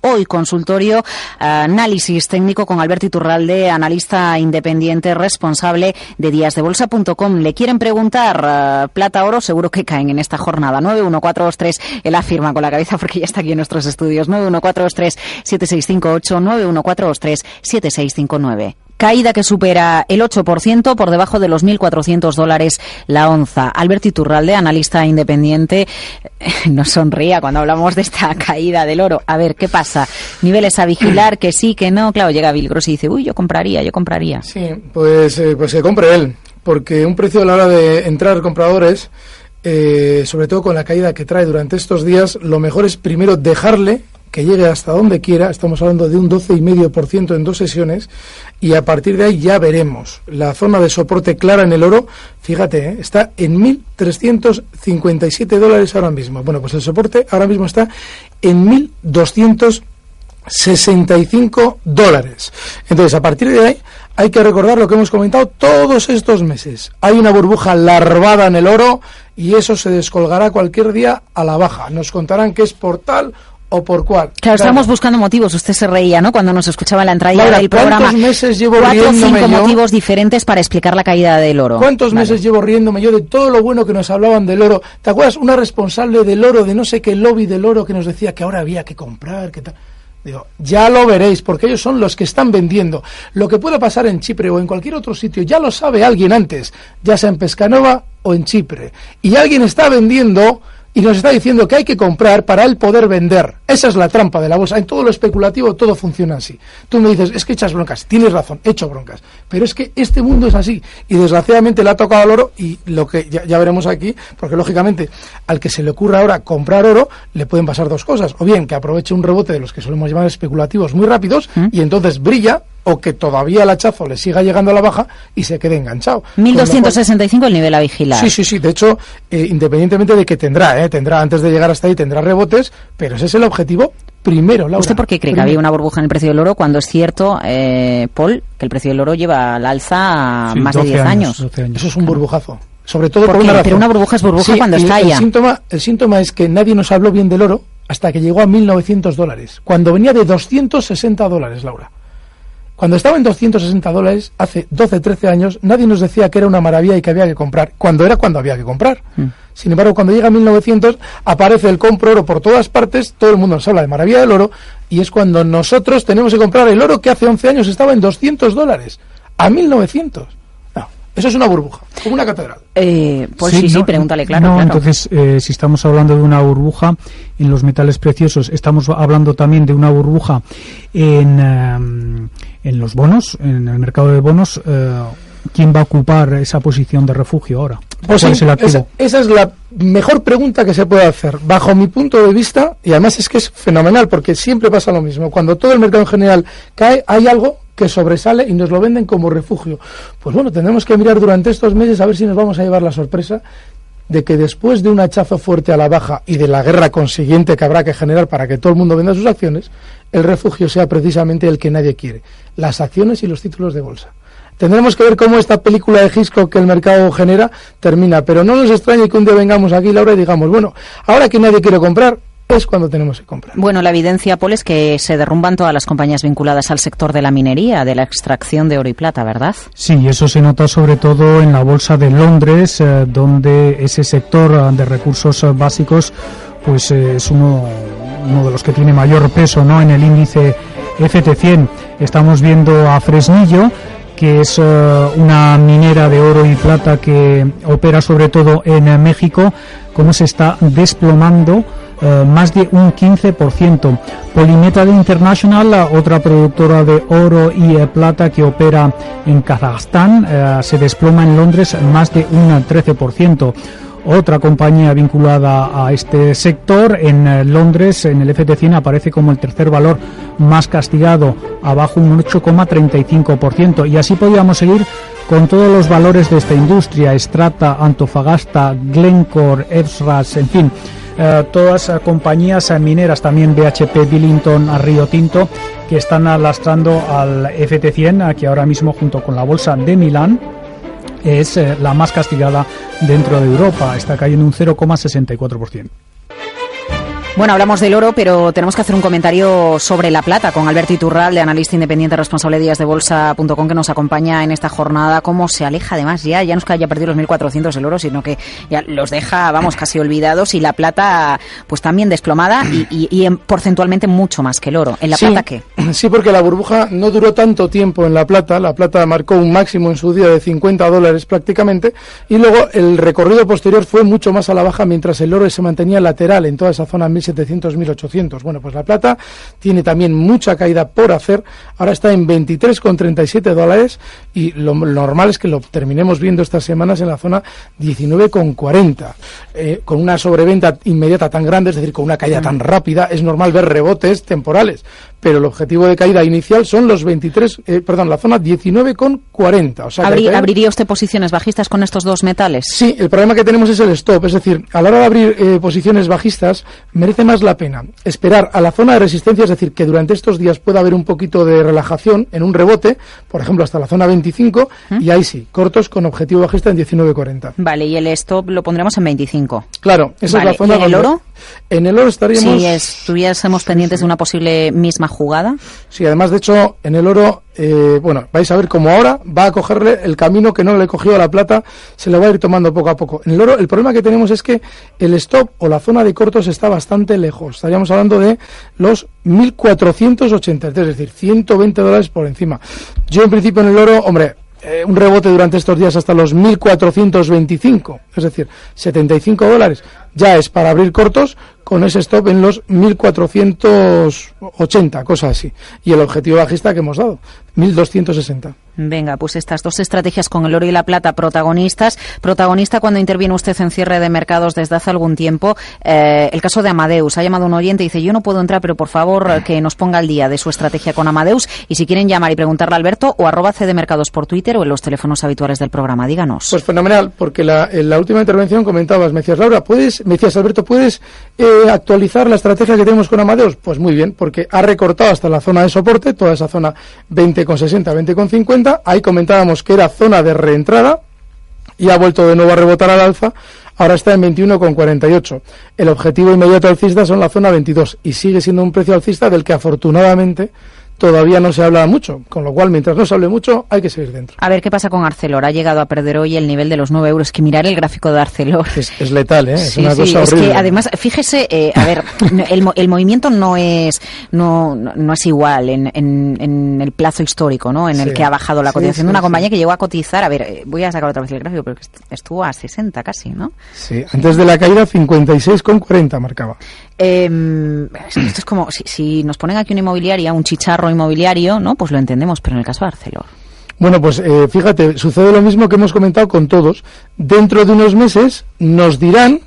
Hoy consultorio, análisis técnico con Alberto Iturralde, analista independiente responsable de díasdebolsa.com. Le quieren preguntar uh, plata, oro, seguro que caen en esta jornada. 91423, él afirma con la cabeza porque ya está aquí en nuestros estudios. 91423 7658 91423 7659 caída que supera el 8% por debajo de los 1.400 dólares la onza. Alberto Iturralde, analista independiente, nos sonría cuando hablamos de esta caída del oro. A ver, ¿qué pasa? Niveles a vigilar, que sí, que no. Claro, llega Bill y dice, uy, yo compraría, yo compraría. Sí, pues, eh, pues que compre él, porque un precio a la hora de entrar compradores, eh, sobre todo con la caída que trae durante estos días, lo mejor es primero dejarle que llegue hasta donde quiera, estamos hablando de un 12,5% en dos sesiones, y a partir de ahí ya veremos. La zona de soporte clara en el oro, fíjate, ¿eh? está en 1.357 dólares ahora mismo. Bueno, pues el soporte ahora mismo está en 1.265 dólares. Entonces, a partir de ahí hay que recordar lo que hemos comentado todos estos meses. Hay una burbuja larvada en el oro y eso se descolgará cualquier día a la baja. Nos contarán que es por tal o por cuál. Claro, estamos buscando motivos. Usted se reía, ¿no? Cuando nos escuchaba la entrada del programa. ¿Cuántos meses llevo Cuatro o cinco motivos diferentes para explicar la caída del oro. ¿Cuántos meses llevo riéndome yo de todo lo bueno que nos hablaban del oro? ¿Te acuerdas? Una responsable del oro, de no sé qué lobby del oro, que nos decía que ahora había que comprar, que tal. Digo, ya lo veréis, porque ellos son los que están vendiendo. Lo que pueda pasar en Chipre o en cualquier otro sitio, ya lo sabe alguien antes, ya sea en Pescanova o en Chipre. Y alguien está vendiendo y nos está diciendo que hay que comprar para él poder vender. Esa es la trampa de la bolsa. En todo lo especulativo todo funciona así. Tú me dices, es que echas broncas. Tienes razón, echo broncas. Pero es que este mundo es así. Y desgraciadamente le ha tocado al oro y lo que ya, veremos aquí, porque lógicamente al que se le ocurra ahora comprar oro, le pueden pasar dos cosas. O bien que aproveche un rebote de los que solemos llamar especulativos muy rápidos ¿Mm? y entonces brilla o que todavía el hachazo le siga llegando a la baja y se quede enganchado. 1265 el nivel a vigilar. Sí, sí, sí. De hecho, eh, independientemente de que tendrá, eh, tendrá antes de llegar hasta ahí, tendrá rebotes, pero ese es el objetivo primero, Laura. ¿Usted por qué cree que había una burbuja en el precio del oro cuando es cierto, eh, Paul, que el precio del oro lleva al alza más de 10 años, Eso es un burbujazo. Sobre todo por, una razón. Pero una burbuja es burbuja cuando estalla. El síntoma, el síntoma es que nadie nos habló bien del oro hasta que llegó a 1.900 dólares, cuando venía de 260 dólares, Laura. Cuando estaba en 260 dólares, hace 12, 13 años, nadie nos decía que era una maravilla y que había que comprar, cuando era cuando había que comprar. Mm. Sin embargo, cuando llega 1900, aparece el compro oro por todas partes, todo el mundo nos habla de maravilla del oro, y es cuando nosotros tenemos que comprar el oro que hace 11 años estaba en 200 dólares, a 1900. Eso es una burbuja, como una catedral. Eh, pues sí, sí, pregúntale, claro. No, entonces, eh, si estamos hablando de una burbuja en los metales preciosos, estamos hablando también de una burbuja en, em, en los bonos, en el mercado de bonos. Eh, ¿Quién va a ocupar esa posición de refugio ahora? Pues es el esa, esa, es la mejor pregunta que se puede hacer, bajo mi punto de vista, y además es que es fenomenal, porque siempre pasa lo mismo. Cuando todo el mercado en general cae, hay algo que sobresale y nos lo venden como refugio. Pues bueno, tendremos que mirar durante estos meses a ver si nos vamos a llevar la sorpresa de que después de un hachazo fuerte a la baja y de la guerra consiguiente que habrá que generar para que todo el mundo venda sus acciones, el refugio sea precisamente el que nadie quiere, las acciones y los títulos de bolsa. Tendremos que ver cómo esta película de Gisco que el mercado genera termina, pero no nos extrañe que un día vengamos aquí, Laura, y digamos, bueno, ahora que nadie quiere comprar, es cuando tenemos que comprar. Bueno, la evidencia, Paul, es que se derrumban todas las compañías vinculadas al sector de la minería, de la extracción de oro y plata, ¿verdad? Sí, eso se nota sobre todo en la bolsa de Londres, eh, donde ese sector eh, de recursos eh, básicos pues es uno, uno de los que tiene mayor peso ¿no? en el índice FT100. Estamos viendo a Fresnillo, que es una minera de oro y plata que opera sobre todo en México, cómo se está desplomando eh, más de un 15%. Polymetal International, otra productora de oro y eh, plata que opera en Kazajstán, eh, se desploma en Londres más de un 13%. Otra compañía vinculada a este sector. En eh, Londres, en el FT100, aparece como el tercer valor más castigado, abajo un 8,35%. Y así podríamos seguir con todos los valores de esta industria, Strata, Antofagasta, Glencore, Evsras, en fin. Eh, todas eh, compañías mineras, también BHP, Billington, Río Tinto, que están lastrando al FT100, que ahora mismo junto con la bolsa de Milán es eh, la más castigada dentro de Europa, está cayendo un 0,64%. Bueno, hablamos del oro, pero tenemos que hacer un comentario sobre la plata con Alberto Iturral, de analista independiente responsable de días de bolsa.com, que nos acompaña en esta jornada. Cómo se aleja además ya, ya no es que haya perdido los 1.400 el oro, sino que ya los deja, vamos, casi olvidados y la plata, pues también desplomada y, porcentualmente mucho más que el oro. ¿En la plata qué? Sí, porque la burbuja no duró tanto tiempo en la plata. La plata marcó un máximo en su día de 50 dólares prácticamente y luego el recorrido posterior fue mucho más a la baja mientras el oro se mantenía lateral en toda esa zona 1.700, 1.800. Bueno, pues la plata tiene también mucha caída por hacer. Ahora está en 23,37 dólares y lo, normal es que lo terminemos viendo estas semanas en la zona 19,40. Eh, con una sobreventa inmediata tan grande, es decir, con una caída tan rápida, es normal ver rebotes temporales pero el objetivo de caída inicial son los 23, eh, perdón, la zona 19,40. O sea, ¿Abriría usted posiciones bajistas con estos dos metales? Sí, el problema que tenemos es el stop, es decir, a la hora de abrir eh, posiciones bajistas merece más la pena esperar a la zona de resistencia, es decir, que durante estos días pueda haber un poquito de relajación en un rebote, por ejemplo, hasta la zona 25, ¿Mm? y ahí sí, cortos con objetivo bajista en 19,40. Vale, y el stop lo pondremos en 25. Claro, esa es la zona. ¿Y en el oro? En el oro estaríamos... Si estuviésemos pendientes de una posible misma jugada. Sí, además, de hecho, en el oro, eh, bueno, vais a ver cómo ahora va a cogerle el camino que no le cogió a la plata, se le va a ir tomando poco a poco. En el oro, el problema que tenemos es que el stop o la zona de cortos está bastante lejos. Estaríamos hablando de los 1.483, es decir, 120 dólares por encima. Yo, en principio, en el oro, hombre, eh, un rebote durante estos días hasta los 1.425, es decir, 75 dólares, ya es para abrir cortos con ese stop en los 1.480, cosas así. Y el objetivo bajista que hemos dado, 1.260. Venga, pues estas dos estrategias con el oro y la plata protagonistas. Protagonista cuando interviene usted en cierre de mercados desde hace algún tiempo. Eh, el caso de Amadeus. Ha llamado un oyente y dice, yo no puedo entrar, pero por favor que nos ponga al día de su estrategia con Amadeus. Y si quieren llamar y preguntarle a Alberto o arroba CD Mercados por Twitter o en los teléfonos habituales del programa, díganos. Pues fenomenal, porque la, en la última intervención comentabas, me decías, Laura, ¿puedes, me decías, Alberto, ¿puedes eh, actualizar la estrategia que tenemos con Amadeus? Pues muy bien, porque ha recortado hasta la zona de soporte, toda esa zona 20,60, 20,50 ahí comentábamos que era zona de reentrada y ha vuelto de nuevo a rebotar al alza, ahora está en 21,48. El objetivo inmediato alcista son la zona 22 y sigue siendo un precio alcista del que afortunadamente todavía no se habla mucho, con lo cual mientras no se hable mucho hay que seguir dentro. A ver qué pasa con Arcelor. Ha llegado a perder hoy el nivel de los 9 euros. Que mirar el gráfico de Arcelor. Es, letal, ¿eh? Es una cosa es que además, fíjese, eh, a ver, el, el, movimiento no es no, no es igual en, en, el plazo histórico, ¿no? En el que ha bajado la cotización de una compañía que llegó a cotizar, a ver, eh, voy a sacar otra vez el gráfico, pero estuvo a 60 casi, ¿no? Sí, antes de la caída 56,40 marcaba. Eh, esto es como si, si, nos ponen aquí una inmobiliaria, un chicharro inmobiliario, ¿no? Pues lo entendemos, pero en el caso de Arcelor. Bueno, pues eh, fíjate, sucede lo mismo que hemos comentado con todos. Dentro de unos meses nos dirán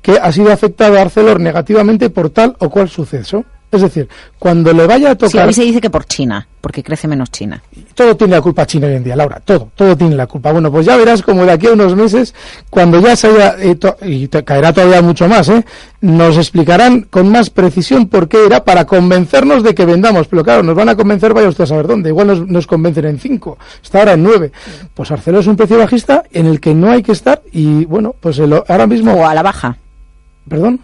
que ha sido afectado Arcelor negativamente por tal o cual suceso. Es decir, cuando le vaya a tocar... Sí, a se dice que por China, porque crece menos China. Todo tiene la culpa China hoy en día, Laura, todo, todo tiene la culpa. Bueno, pues ya verás como de aquí a unos meses, cuando ya se haya, eh, y te caerá todavía mucho más, ¿eh? nos explicarán con más precisión por qué era para convencernos de que vendamos. Pero claro, nos van a convencer, vaya usted a saber dónde. Igual nos, nos convencen en cinco, está ahora en nueve. Pues Arcelor es un precio bajista en el que no hay que estar y bueno, pues ahora mismo... O a la baja. ¿Perdón?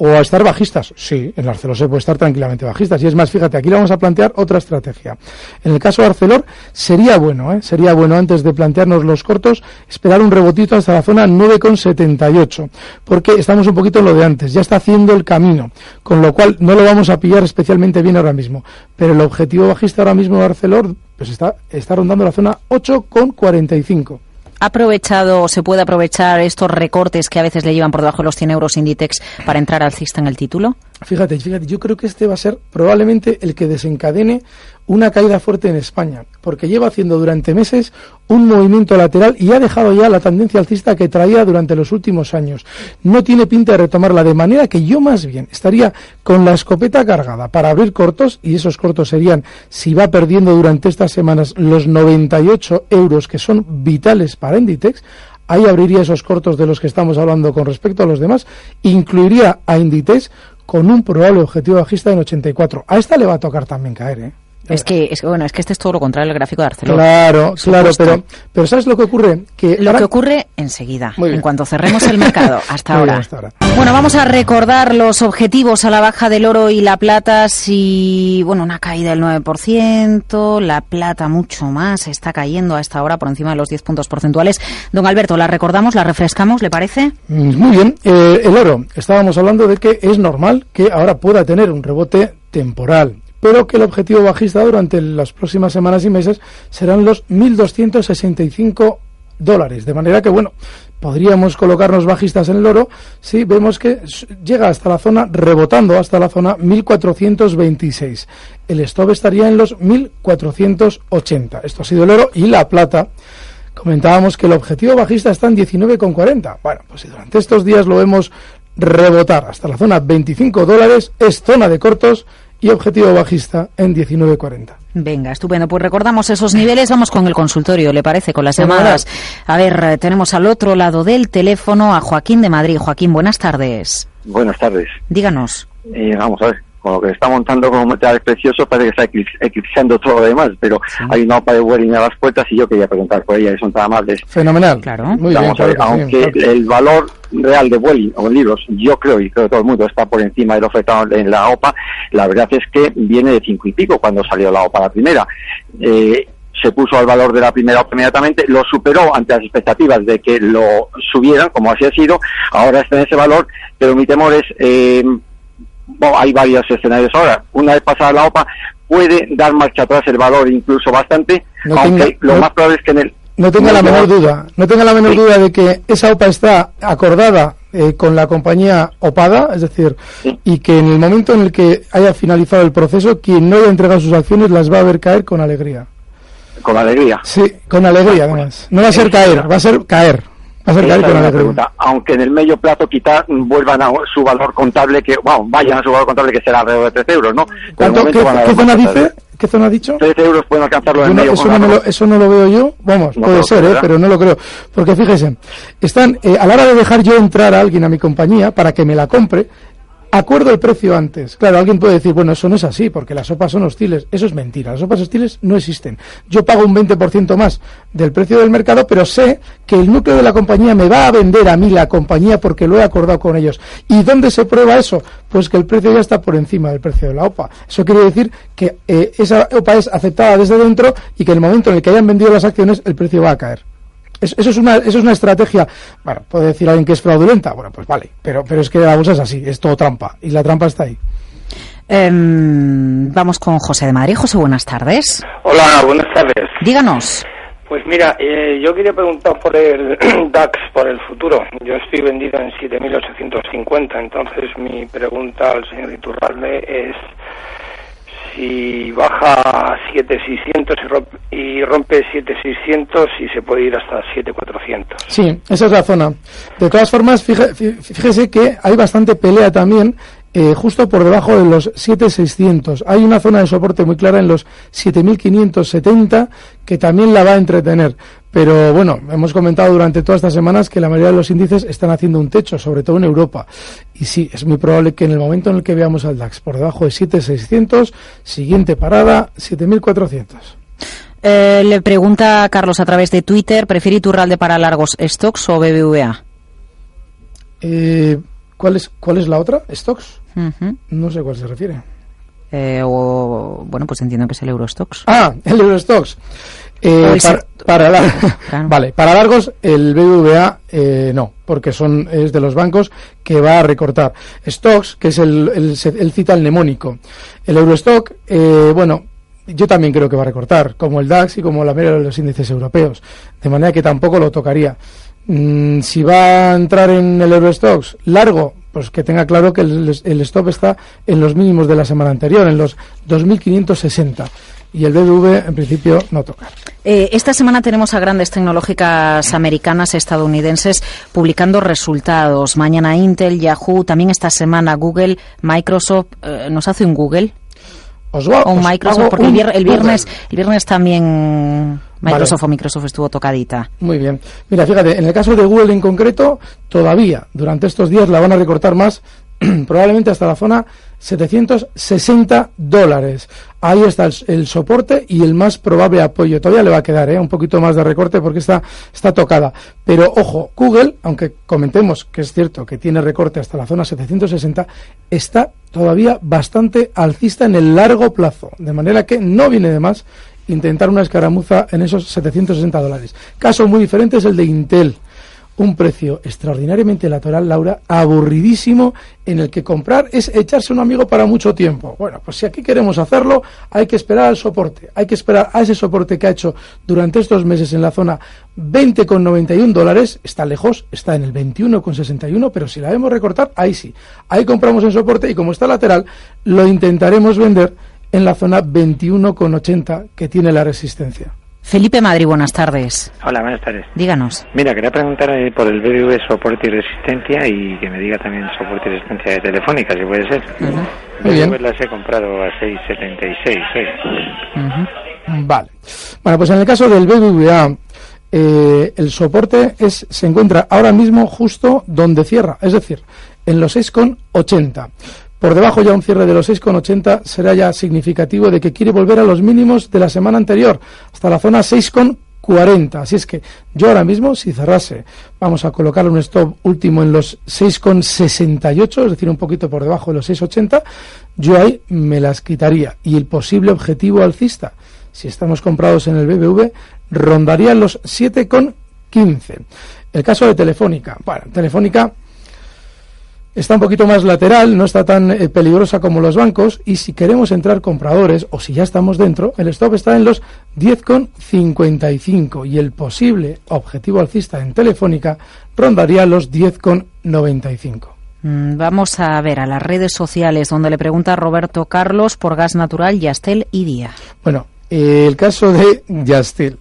O a estar bajistas. Sí, en Arcelor se puede estar tranquilamente bajistas. Y es más, fíjate, aquí le vamos a plantear otra estrategia. En el caso de Arcelor, sería bueno, ¿eh? sería bueno antes de plantearnos los cortos, esperar un rebotito hasta la zona 9,78. Porque estamos un poquito en lo de antes, ya está haciendo el camino. Con lo cual no lo vamos a pillar especialmente bien ahora mismo. Pero el objetivo bajista ahora mismo de Arcelor, pues está, está rondando la zona 8,45 aprovechado o se puede aprovechar estos recortes que a veces le llevan por debajo de los 100 euros Inditex para entrar alcista en el título? Fíjate, fíjate, yo creo que este va a ser probablemente el que desencadene una caída fuerte en España, porque lleva haciendo durante meses un movimiento lateral y ha dejado ya la tendencia alcista que traía durante los últimos años. No tiene pinta de retomarla, de manera que yo más bien estaría con la escopeta cargada para abrir cortos, y esos cortos serían, si va perdiendo durante estas semanas, los 98 euros que son vitales para Inditex, ahí abriría esos cortos de los que estamos hablando con respecto a los demás, incluiría a Inditex con un probable objetivo bajista en 84. A esta le va a tocar también caer, ¿eh? Es que, es, bueno, es que este es todo lo contrario del gráfico de Arcelor. Claro, claro, pero, pero ¿sabes lo que ocurre? Que lo que ocurre enseguida, en cuanto cerremos el mercado, hasta ahora. Bueno, vamos a recordar los objetivos a la baja del oro y la plata. Si, bueno, una caída del 9%, la plata mucho más, está cayendo a esta hora por encima de los 10 puntos porcentuales. Don Alberto, ¿la recordamos, la refrescamos, le parece? Mm, muy bien. Eh, el oro, estábamos hablando de que es normal que ahora pueda tener un rebote temporal pero que el objetivo bajista durante las próximas semanas y meses serán los 1.265 dólares. De manera que, bueno, podríamos colocarnos bajistas en el oro si vemos que llega hasta la zona, rebotando hasta la zona 1426. El stop estaría en los 1480. Esto ha sido el oro y la plata. Comentábamos que el objetivo bajista está en 19,40. Bueno, pues si durante estos días lo vemos rebotar hasta la zona 25 dólares, es zona de cortos y objetivo bajista en 19.40. Venga, estupendo. Pues recordamos esos niveles. Vamos con el consultorio, ¿le parece? Con las llamadas. A ver, eh, tenemos al otro lado del teléfono a Joaquín de Madrid. Joaquín, buenas tardes. Buenas tardes. Díganos. Eh, vamos a ver con lo que está montando como material precioso parece que está eclipsando todo lo demás, pero hay una OPA de Welling a las puertas y yo quería preguntar por ella, que son tan amables. Fenomenal. Claro. Muy bien, aunque el valor real de Welling o libros, yo creo y creo que todo el mundo está por encima del ofertado en la OPA, la verdad es que viene de cinco y pico cuando salió la OPA la primera. Eh, se puso al valor de la primera OPA inmediatamente, lo superó ante las expectativas de que lo subieran, como así ha sido, ahora está en ese valor, pero mi temor es eh, hay varios escenarios ahora. Una vez pasada la OPA, puede dar marcha atrás el valor incluso bastante, aunque lo más probable es que en el... No tenga la menor duda, no tenga la menor duda de que esa OPA está acordada eh, con la compañía OPADA, es decir, y que en el momento en el que haya finalizado el proceso, quien no haya entregado sus acciones las va a ver caer con alegría. Con alegría. Sí, con alegría además. No va a ser caer, va a ser caer. Aunque en el medio plazo quizás vuelvan a su valor contable, que bueno, vayan a su valor contable que será alrededor de 13 euros, ¿no? ¿Qué, zona dice? ¿Qué zona ha dicho? 13 euros pueden alcanzarlo en medio eso, no lo, eso no lo veo yo, vamos, puede ser, ¿eh? pero no lo creo. Porque fíjese, están, eh, a la hora de dejar yo entrar a alguien a mi compañía para que me la compre, acuerdo el precio antes. Claro, alguien puede decir, bueno, eso no es así, porque las sopas son hostiles. Eso es mentira, las sopas hostiles no existen. Yo pago un 20% más del precio del mercado, pero sé que el núcleo de la compañía me va a vender a mí la compañía porque lo he acordado con ellos. ¿Y dónde se prueba eso? Pues que el precio ya está por encima del precio de la OPA. Eso quiere decir que eh, esa OPA es aceptada desde dentro y que en el momento en el que hayan vendido las acciones, el precio va a caer eso, es una, eso es una estrategia, bueno, puede decir alguien que es fraudulenta, bueno, pues vale, pero, pero es que la bolsa es así, es todo trampa, y la trampa está ahí. Em, vamos con José de Madrid. José, buenas tardes. Hola, buenas tardes. Díganos. Pues mira, eh, yo quería preguntar por el DAX, por el futuro. Yo estoy vendido en 7.850, entonces mi pregunta al señor Iturralde es si baja 7600 y rompe 7600 y se puede ir hasta 7400. Sí, esa es la zona. De todas formas, fíjese que hay bastante pelea también eh, justo por debajo de los 7.600. Hay una zona de soporte muy clara en los 7.570 que también la va a entretener. Pero bueno, hemos comentado durante todas estas semanas que la mayoría de los índices están haciendo un techo, sobre todo en Europa. Y sí, es muy probable que en el momento en el que veamos al DAX por debajo de 7.600, siguiente parada, 7.400. Eh, le pregunta Carlos a través de Twitter, ¿prefiere Iturralde para largos stocks o BBVA? Eh, ¿cuál, es, ¿Cuál es la otra? ¿Stocks? No sé cuál se refiere. Eh, o, bueno, pues entiendo que es el Eurostox. Ah, el Eurostox. Eh, para, Vale, para largos el BBVA eh, no, porque son es de los bancos que va a recortar. Stocks, que es el, el, cita el mnemónico. El Eurostock, eh, bueno, yo también creo que va a recortar, como el DAX y como la mayoría de los índices europeos. De manera que tampoco lo tocaría. Mm, si va a entrar en el Eurostox largo, pues que tenga claro que el, el, stop está en los mínimos de la semana anterior, en los 2.560. y el BBV en principio no toca. Eh, esta semana tenemos a grandes tecnológicas americanas, estadounidenses, publicando resultados. Mañana Intel, Yahoo, también esta semana Google, Microsoft. Eh, ¿Nos hace un Google? o un Microsoft, porque el, viernes, el viernes también Microsoft o Microsoft estuvo tocadita. Muy bien. Mira, fíjate, en el caso de Google en concreto, todavía durante estos días la van a recortar más, probablemente hasta la zona 760 dólares. Ahí está el, soporte y el más probable apoyo. Todavía le va a quedar ¿eh? un poquito más de recorte porque está, está tocada. Pero ojo, Google, aunque comentemos que es cierto que tiene recorte hasta la zona 760, está todavía bastante alcista en el largo plazo. De manera que no viene de más intentar una escaramuza en esos 760 dólares. Caso muy diferente es el de Intel un precio extraordinariamente lateral, Laura, aburridísimo, en el que comprar es echarse un amigo para mucho tiempo. Bueno, pues si aquí queremos hacerlo, hay que esperar al soporte, hay que esperar a ese soporte que ha hecho durante estos meses en la zona 20,91 dólares, está lejos, está en el 21,61, pero si la vemos recortar, ahí sí, ahí compramos el soporte y como está lateral, lo intentaremos vender en la zona 21,80 que tiene la resistencia. Felipe Madrid, buenas tardes. Hola, buenas tardes. Díganos. Mira, quería preguntar eh, por el BBV soporte y resistencia y que me diga también soporte y resistencia de telefónica, si puede ser. Muy bien. las he comprado a 6,76. Vale. Bueno, pues en el caso del BBVA, eh, el soporte es, se encuentra ahora mismo justo donde cierra, es decir, en los 6,80. Por debajo ya un cierre de los 6,80 será ya significativo de que quiere volver a los mínimos de la semana anterior, hasta la zona 6,40. Así es que yo ahora mismo, si cerrase, vamos a colocar un stop último en los 6,68, es decir, un poquito por debajo de los 6,80, yo ahí me las quitaría. Y el posible objetivo alcista, si estamos comprados en el BBV, rondaría los 7,15. El caso de Telefónica. Bueno, Telefónica está un poquito más lateral, no está tan eh, peligrosa como los bancos y si queremos entrar compradores o si ya estamos dentro, el stop está en los 10,55 y el posible objetivo alcista en Telefónica rondaría los 10,95. Mm, vamos a ver a las redes sociales donde le pregunta Roberto Carlos por gas natural, Yastel y Día. Bueno, el caso de Yastel.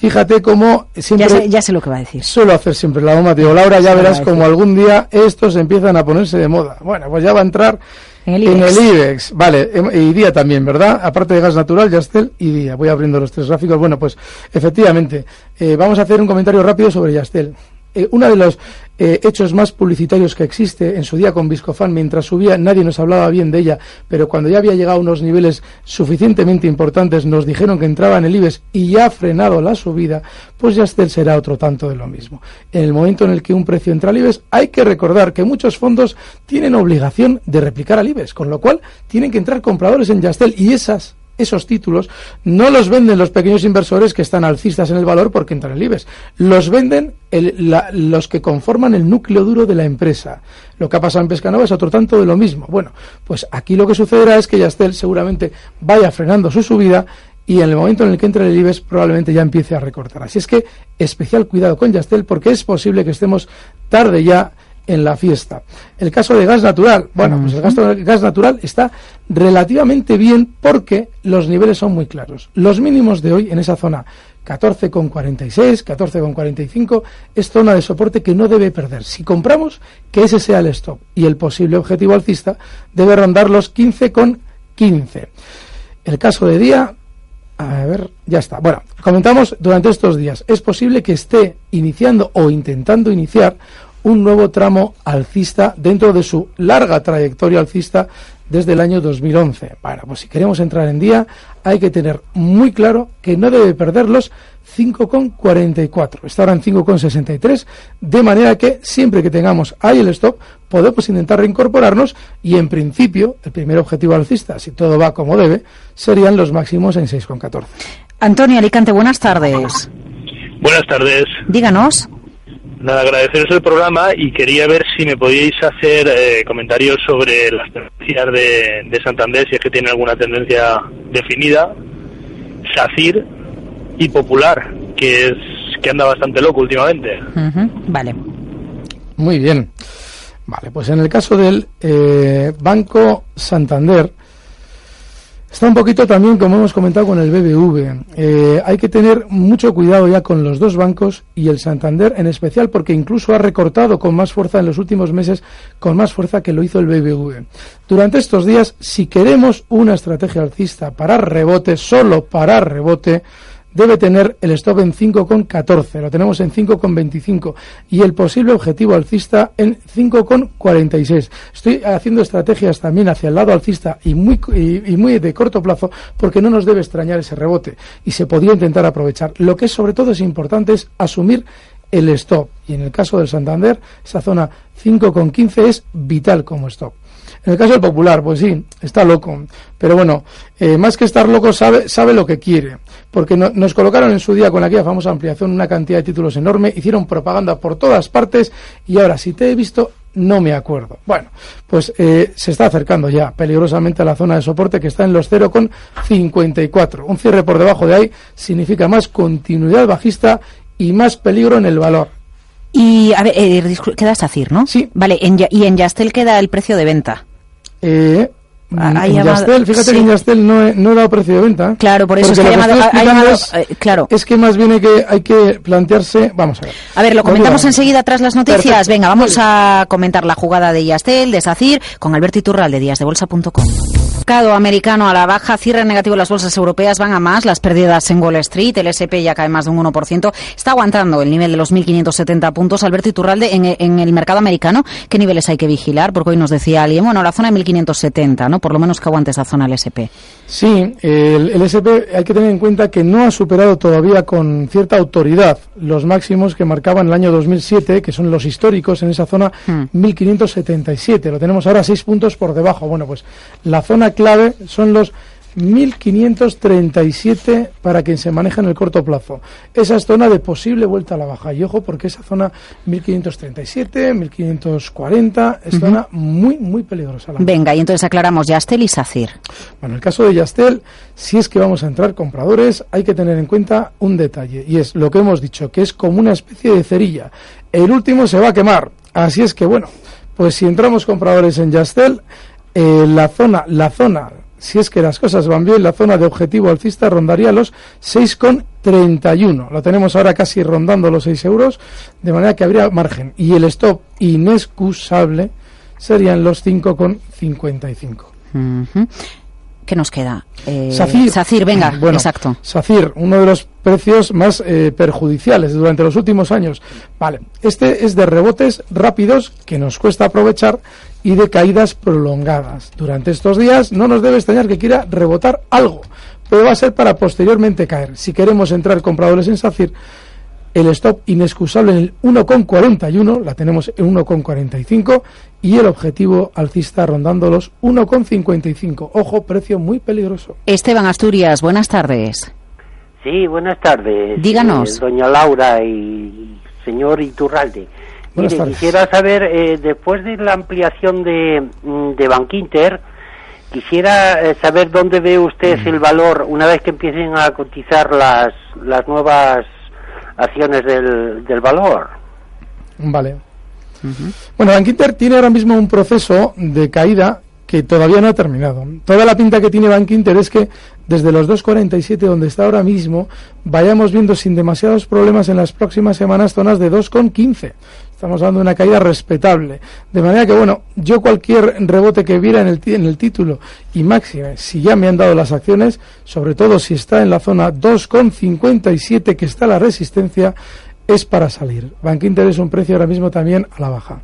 Fíjate cómo siempre... Ya sé, lo que va a decir. Suelo hacer siempre la bomba, tío. Laura, ya verás como algún día estos empiezan a ponerse de moda. Bueno, pues ya va a entrar en el IBEX. Vale, em, y día también, ¿verdad? Aparte de gas natural, Yastel y día. Voy abriendo los tres gráficos. Bueno, pues efectivamente, eh, vamos a hacer un comentario rápido sobre Yastel. Eh, uno de los eh, hechos más publicitarios que existe en su día con Viscofan, mientras subía nadie nos hablaba bien de ella, pero cuando ya había llegado a unos niveles suficientemente importantes nos dijeron que entraba en el IBEX y ya ha frenado la subida, pues ya será otro tanto de lo mismo. En el momento en el que un precio entra al IBEX hay que recordar que muchos fondos tienen obligación de replicar al IBEX, con lo cual tienen que entrar compradores en Yastel y esas esos títulos no los venden los pequeños inversores que están alcistas en el valor porque entran en el IBEX. Los venden los que conforman el núcleo duro de la empresa. Lo que ha pasado en Pescanova es otro tanto de lo mismo. Bueno, pues aquí lo que sucederá es que Yastel seguramente vaya frenando su subida y en el momento en el que entre el IBEX probablemente ya empiece a recortar. Así es que especial cuidado con Yastel porque es posible que estemos tarde ya en la fiesta. El caso de gas natural, bueno, pues el gasto de gas natural está relativamente bien porque los niveles son muy claros. Los mínimos de hoy en esa zona 14,46, 14,45 es zona de soporte que no debe perder. Si compramos, que ese sea el stop y el posible objetivo alcista debe rondar los 15,15. El caso de día, a ver, ya está. Bueno, comentamos durante estos días. Es posible que esté iniciando o intentando iniciar un nuevo tramo alcista dentro de su larga trayectoria alcista desde el año 2011. Bueno, pues si queremos entrar en día hay que tener muy claro que no debe perder los 5,44. Está ahora en 5,63, de manera que siempre que tengamos ahí el stop podemos intentar reincorporarnos y en principio el primer objetivo alcista, si todo va como debe, serían los máximos en 6,14. Antonio Alicante, buenas tardes. Buenas tardes. Díganos. Nada, agradeceros el programa y quería ver si me podíais hacer eh, comentarios sobre las tendencias de, Santander, si es que tiene alguna tendencia definida, SACIR y Popular, que es que anda bastante loco últimamente. Vale. Muy bien. Vale, pues en el caso del eh, Banco Santander, Está un poquito también, como hemos comentado, con el BBV. Eh, hay que tener mucho cuidado ya con los dos bancos y el Santander en especial, porque incluso ha recortado con más fuerza en los últimos meses, con más fuerza que lo hizo el BBV. Durante estos días, si queremos una estrategia alcista para rebote, solo para rebote, debe tener el stop en 5,14, lo tenemos en 5,25 y el posible objetivo alcista en 5,46. Estoy haciendo estrategias también hacia el lado alcista y muy, y, muy de corto plazo porque no nos debe extrañar ese rebote y se podría intentar aprovechar. Lo que sobre todo es importante es asumir el stop y en el caso del Santander esa zona 5,15 es vital como stop. En el caso del Popular, pues sí, está loco. Pero bueno, eh, más que estar loco, sabe, sabe lo que quiere. Porque nos colocaron en su día con aquella famosa ampliación una cantidad de títulos enorme, hicieron propaganda por todas partes y ahora, si te he visto, no me acuerdo. Bueno, pues eh, se está acercando ya peligrosamente a la zona de soporte que está en los 0,54. Un cierre por debajo de ahí significa más continuidad bajista y más peligro en el valor. Y, a ver, eh, queda SACIR, ¿no? Sí. Vale, y en Yastel queda el precio de venta. Eh, en Yastel, fíjate que en Yastel no no he, dado precio de venta. Claro, por eso es que ha llamado, es, eh, claro. es que más bien hay que, hay que plantearse, vamos a ver. A ver, lo comentamos enseguida tras las noticias. Venga, vamos a comentar la jugada de Yastel, de SACIR, con Alberto Iturral de díasdebolsa.com mercado americano a la baja, cierre negativo las bolsas europeas, van a más, las pérdidas en Wall Street, el SP ya cae más de un 1%, está aguantando el nivel de los 1.570 puntos. Alberto Iturralde, en, en, el mercado americano, ¿qué niveles hay que vigilar? Porque hoy nos decía alguien, bueno, la zona de 1.570, ¿no? Por lo menos que aguante esa zona el SP. Sí, el, el SP hay que tener en cuenta que no ha superado todavía con cierta autoridad los máximos que marcaban el año 2007, que son los históricos en esa zona 1.577. Hmm. Lo tenemos ahora seis puntos por debajo. Bueno, pues la zona clave son los 1.537 para quien se maneja en el corto plazo. Esa es zona de posible vuelta a la baja. Y ojo, porque esa zona 1.537, 1.540 es zona muy, muy peligrosa. Venga, y entonces aclaramos Yastel y SACIR. Bueno, en el caso de Yastel, si es que vamos a entrar compradores, hay que tener en cuenta un detalle. Y es lo que hemos dicho, que es como una especie de cerilla. El último se va a quemar. Así es que, bueno, pues si entramos compradores en Yastel, eh, la zona, la zona, si es que las cosas van bien, la zona de objetivo alcista rondaría los 6,31. Lo tenemos ahora casi rondando los 6 euros, de manera que habría margen. Y el stop inexcusable serían los 5,55. ¿Qué nos queda? Eh, Sacir. venga, bueno, exacto. Sacir, uno de los precios más eh, perjudiciales durante los últimos años. Vale, este es de rebotes rápidos que nos cuesta aprovechar y de caídas prolongadas. Durante estos días no nos debe extrañar que quiera rebotar algo, pero va a ser para posteriormente caer. Si queremos entrar compradores en SACIR, el stop inexcusable en el 1,41, la tenemos en 1,45 y el objetivo alcista rondando los 1,55. Ojo, precio muy peligroso. Esteban Asturias, buenas tardes. Sí, buenas tardes. Díganos. Eh, doña Laura y señor Iturralde. Mire, quisiera saber, eh, después de la ampliación de, mm, de Bankinter, quisiera eh, saber dónde ve usted mm. el valor una vez que empiecen a cotizar las, las nuevas acciones del, del valor. Vale. Bueno, Bankinter tiene ahora mismo un proceso de caída que todavía no ha terminado. Toda la pinta que tiene Bank Inter es que desde los 2.47 donde está ahora mismo vayamos viendo sin demasiados problemas en las próximas semanas zonas de 2.15. Estamos hablando de una caída respetable. De manera que, bueno, yo cualquier rebote que viera en el, en el título y máxime, si ya me han dado las acciones, sobre todo si está en la zona 2.57 que está la resistencia, es para salir. Bank Inter es un precio ahora mismo también a la baja.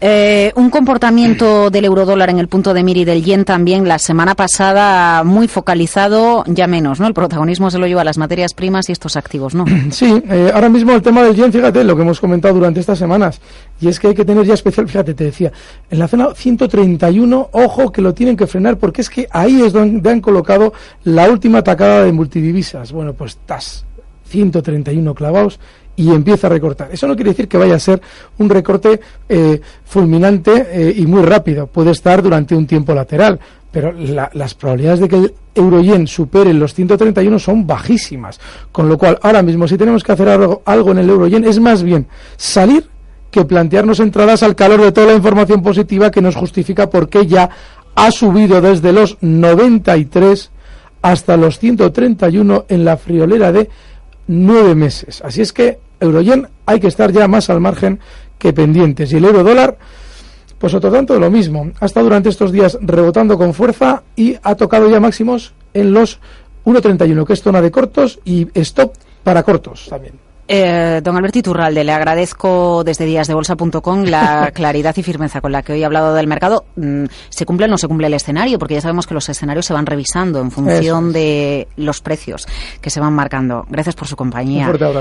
Eh, un comportamiento del eurodólar en el punto de mira y del yen también la semana pasada muy focalizado, ya menos, ¿no? El protagonismo se lo lleva a las materias primas y estos activos, ¿no? Sí, eh, ahora mismo el tema del yen, fíjate lo que hemos comentado durante estas semanas, y es que hay que tener ya especial, fíjate, te decía, en la zona 131, ojo que lo tienen que frenar porque es que ahí es donde han colocado la última atacada de multidivisas. Bueno, pues tas, 131 clavados y empieza a recortar. Eso no quiere decir que vaya a ser un recorte eh, fulminante eh, y muy rápido. Puede estar durante un tiempo lateral, pero las probabilidades de que el euro-yen supere los 131 son bajísimas. Con lo cual, ahora mismo, si tenemos que hacer algo, algo en el euro-yen, es más bien salir que plantearnos entradas al calor de toda la información positiva que nos justifica por qué ya ha subido desde los 93 hasta los 131 en la friolera de nueve meses. Así es que Euroyen hay que estar ya más al margen que pendientes. Y el euro dólar, pues otro tanto de lo mismo. Ha estado durante estos días rebotando con fuerza y ha tocado ya máximos en los 1.31, que es zona de cortos y stop para cortos también. Eh, don Alberto Iturralde, le agradezco desde díasdebolsa.com la claridad y firmeza con la que hoy ha hablado del mercado. Mm, ¿Se cumple o no se cumple el escenario? Porque ya sabemos que los escenarios se van revisando en función de los precios que se van marcando. Gracias por su compañía. Un fuerte abrazo.